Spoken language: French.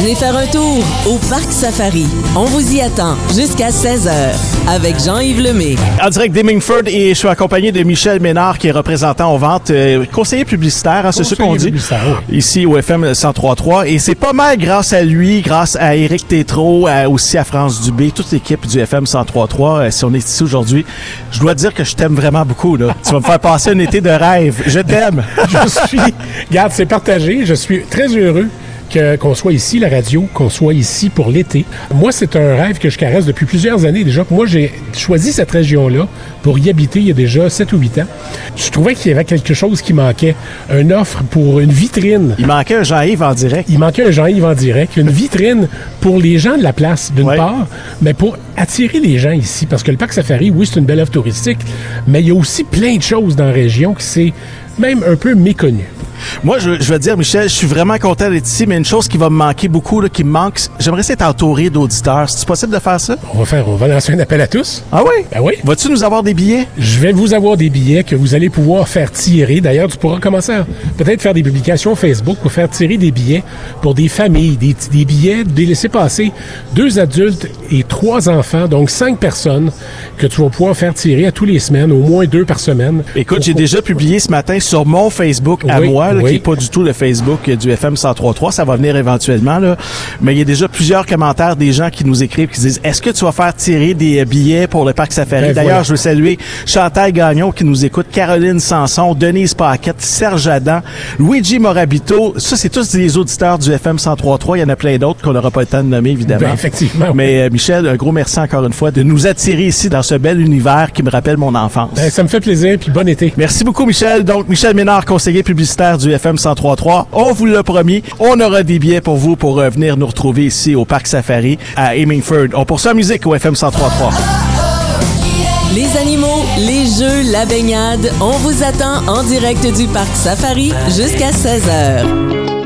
Venez faire un tour au Parc Safari. On vous y attend jusqu'à 16h avec Jean-Yves Lemay. En direct d'Hemingford et je suis accompagné de Michel Ménard qui est représentant aux ventes, euh, conseiller publicitaire, hein, c'est ce qu'on dit, oui. ici au FM 103.3. Et c'est pas mal grâce à lui, grâce à Éric Tétrault, à- aussi à France Dubé, toute l'équipe du FM 103.3. euh, si on est ici aujourd'hui, je dois dire que je t'aime vraiment beaucoup. Là. tu vas me faire passer un été de rêve. Je t'aime. je suis, regarde, c'est partagé. Je suis très heureux qu'on soit ici, la radio, qu'on soit ici pour l'été. Moi, c'est un rêve que je caresse depuis plusieurs années déjà. Moi, j'ai choisi cette région-là pour y habiter il y a déjà 7 ou 8 ans. Je trouvais qu'il y avait quelque chose qui manquait. Une offre pour une vitrine. Il manquait un Jean-Yves en direct. Il manquait un Jean-Yves en direct, une vitrine pour les gens de la place, d'une Ouais. part, mais pour attirer les gens ici. Parce que le parc Safari, oui, c'est une belle offre touristique, mais il y a aussi plein de choses dans la région qui c'est même un peu méconnu. Moi, je, je veux dire, Michel, je suis vraiment content d'être ici, mais une chose qui va me manquer beaucoup, là, qui me manque, j'aimerais d'être entouré d'auditeurs. C'est possible de faire ça? On va faire, on va lancer un appel à tous. Ah oui? Ben oui. Vas-tu nous avoir des billets? Je vais vous avoir des billets que vous allez pouvoir faire tirer. D'ailleurs, tu pourras commencer à peut-être faire des publications Facebook pour faire tirer des billets pour des familles, des, des billets, des laisser passer deux adultes et trois enfants, donc cinq personnes que tu vas pouvoir faire tirer à tous les semaines, au moins deux par semaine. Écoute, j'ai déjà publié ce matin sur mon Facebook à Oui, moi, là, oui. qui est pas du tout le Facebook du FM 1033. Ça va venir éventuellement, là. Mais il y a déjà plusieurs commentaires des gens qui nous écrivent, qui disent, est-ce que tu vas faire tirer des euh, billets pour le Parc Safari? Ben, D'ailleurs, voilà. je veux saluer Chantal Gagnon qui nous écoute, Caroline Sanson, Denise Paquette, Serge Adam, Luigi Morabito. Ça, c'est tous des auditeurs du FM 1033. Il y en a plein d'autres qu'on n'aura pas le temps de nommer, évidemment. Ben, effectivement. Mais euh, Michel, un gros merci encore une fois de nous attirer ici dans ce bel univers qui me rappelle mon enfance. Ben, ça me fait plaisir, puis bon été. Merci beaucoup, Michel. Donc, Michel Ménard, conseiller publicitaire du FM 1033. On vous l'a promis. On aura des billets pour vous pour euh, venir nous retrouver ici au Parc Safari à Hemingford. On poursuit la musique au FM 1033. Les animaux, les jeux, la baignade, on vous attend en direct du Parc Safari jusqu'à 16h.